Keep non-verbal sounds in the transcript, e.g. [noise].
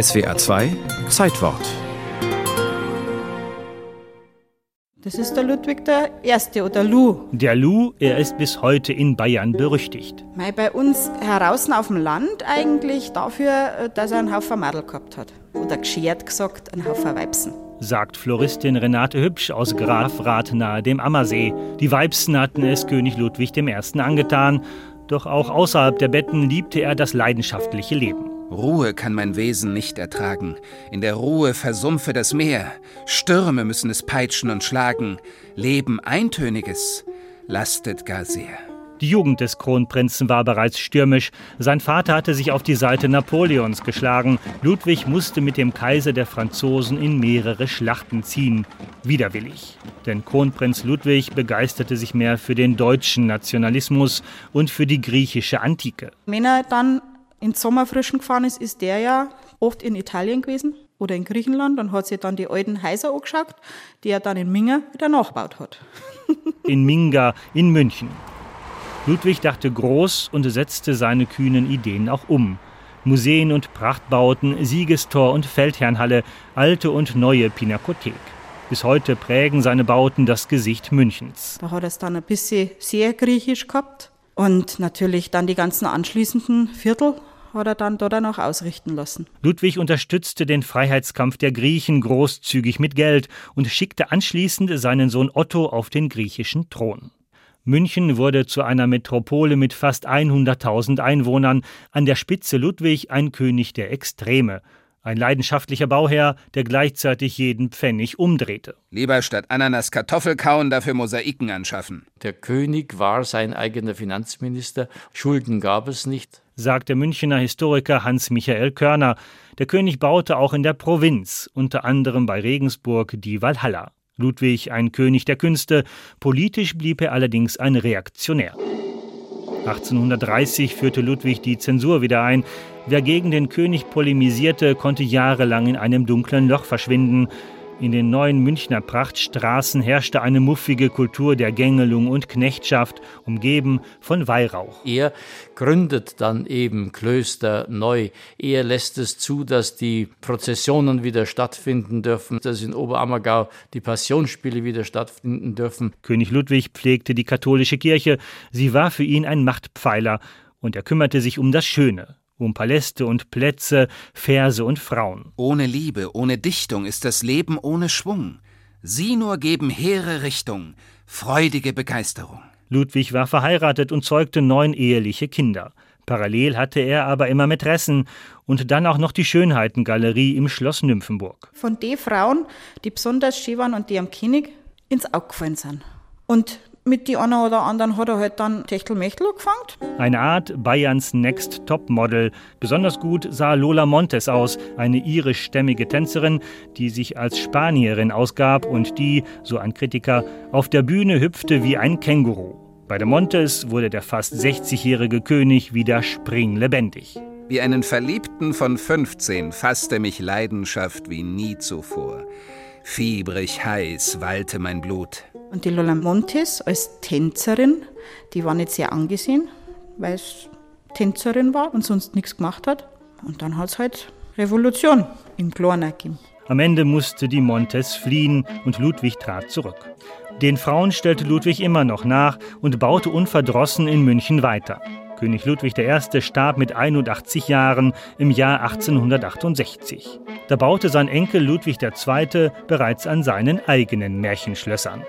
SWA 2 Zeitwort. Das ist der Ludwig der Erste oder Lu. Der Lu, er ist bis heute in Bayern berüchtigt. Mei, bei uns heraus auf dem Land eigentlich dafür, dass er einen Haufen Madel gehabt hat. Oder geschert gesagt, einen Haufen Weibsen sagt Floristin Renate Hübsch aus Grafrath nahe dem Ammersee. Die Weibsen hatten es König Ludwig I. angetan, doch auch außerhalb der Betten liebte er das leidenschaftliche Leben. Ruhe kann mein Wesen nicht ertragen. In der Ruhe versumpfe das Meer. Stürme müssen es peitschen und schlagen. Leben eintöniges lastet gar sehr. Die Jugend des Kronprinzen war bereits stürmisch. Sein Vater hatte sich auf die Seite Napoleons geschlagen. Ludwig musste mit dem Kaiser der Franzosen in mehrere Schlachten ziehen. Widerwillig. Denn Kronprinz Ludwig begeisterte sich mehr für den deutschen Nationalismus und für die griechische Antike. Wenn er dann ins Sommerfrischen gefahren ist, ist der ja oft in Italien gewesen oder in Griechenland und hat sich dann die alten Häuser angeschaut, die er dann in Minga wieder nachgebaut hat. [laughs] in Minga in München. Ludwig dachte groß und setzte seine kühnen Ideen auch um. Museen und Prachtbauten, Siegestor und Feldherrnhalle, alte und neue Pinakothek. Bis heute prägen seine Bauten das Gesicht Münchens. Da hat es dann ein bisschen sehr griechisch gehabt. Und natürlich dann die ganzen anschließenden Viertel hat er dann dort auch ausrichten lassen. Ludwig unterstützte den Freiheitskampf der Griechen großzügig mit Geld und schickte anschließend seinen Sohn Otto auf den griechischen Thron. München wurde zu einer Metropole mit fast 100.000 Einwohnern, an der Spitze Ludwig ein König der Extreme, ein leidenschaftlicher Bauherr, der gleichzeitig jeden Pfennig umdrehte. Lieber statt Ananas Kartoffel kauen, dafür Mosaiken anschaffen. Der König war sein eigener Finanzminister, Schulden gab es nicht, sagt der Münchner Historiker Hans-Michael Körner. Der König baute auch in der Provinz, unter anderem bei Regensburg, die Walhalla. Ludwig ein König der Künste, politisch blieb er allerdings ein Reaktionär. 1830 führte Ludwig die Zensur wieder ein. Wer gegen den König polemisierte, konnte jahrelang in einem dunklen Loch verschwinden. In den neuen Münchner Prachtstraßen herrschte eine muffige Kultur der Gängelung und Knechtschaft, umgeben von Weihrauch. Er gründet dann eben Klöster neu. Er lässt es zu, dass die Prozessionen wieder stattfinden dürfen, dass in Oberammergau die Passionsspiele wieder stattfinden dürfen. König Ludwig pflegte die katholische Kirche. Sie war für ihn ein Machtpfeiler und er kümmerte sich um das Schöne um Paläste und Plätze, Verse und Frauen. Ohne Liebe, ohne Dichtung ist das Leben ohne Schwung. Sie nur geben hehre Richtung, freudige Begeisterung. Ludwig war verheiratet und zeugte neun eheliche Kinder. Parallel hatte er aber immer Mätressen und dann auch noch die Schönheitengalerie im Schloss Nymphenburg. Von den Frauen, die besonders schön waren und die am König ins Auge gefallen sind. Und mit die einer oder anderen hat er halt dann Techtelmechtel gefangen. Eine Art Bayerns Next Top Model. Besonders gut sah Lola Montes aus, eine irischstämmige Tänzerin, die sich als Spanierin ausgab und die, so ein Kritiker, auf der Bühne hüpfte wie ein Känguru. Bei der Montes wurde der fast 60-jährige König wieder springlebendig. Wie einen Verliebten von 15 fasste mich Leidenschaft wie nie zuvor. Fiebrig heiß wallte mein Blut. Und die Lola Montes als Tänzerin, die war nicht sehr angesehen, weil es Tänzerin war und sonst nichts gemacht hat. Und dann hat es halt Revolution in Glorna gegeben. Am Ende musste die Montes fliehen und Ludwig trat zurück. Den Frauen stellte Ludwig immer noch nach und baute unverdrossen in München weiter. König Ludwig I. starb mit 81 Jahren im Jahr 1868. Da baute sein Enkel Ludwig II. bereits an seinen eigenen Märchenschlössern.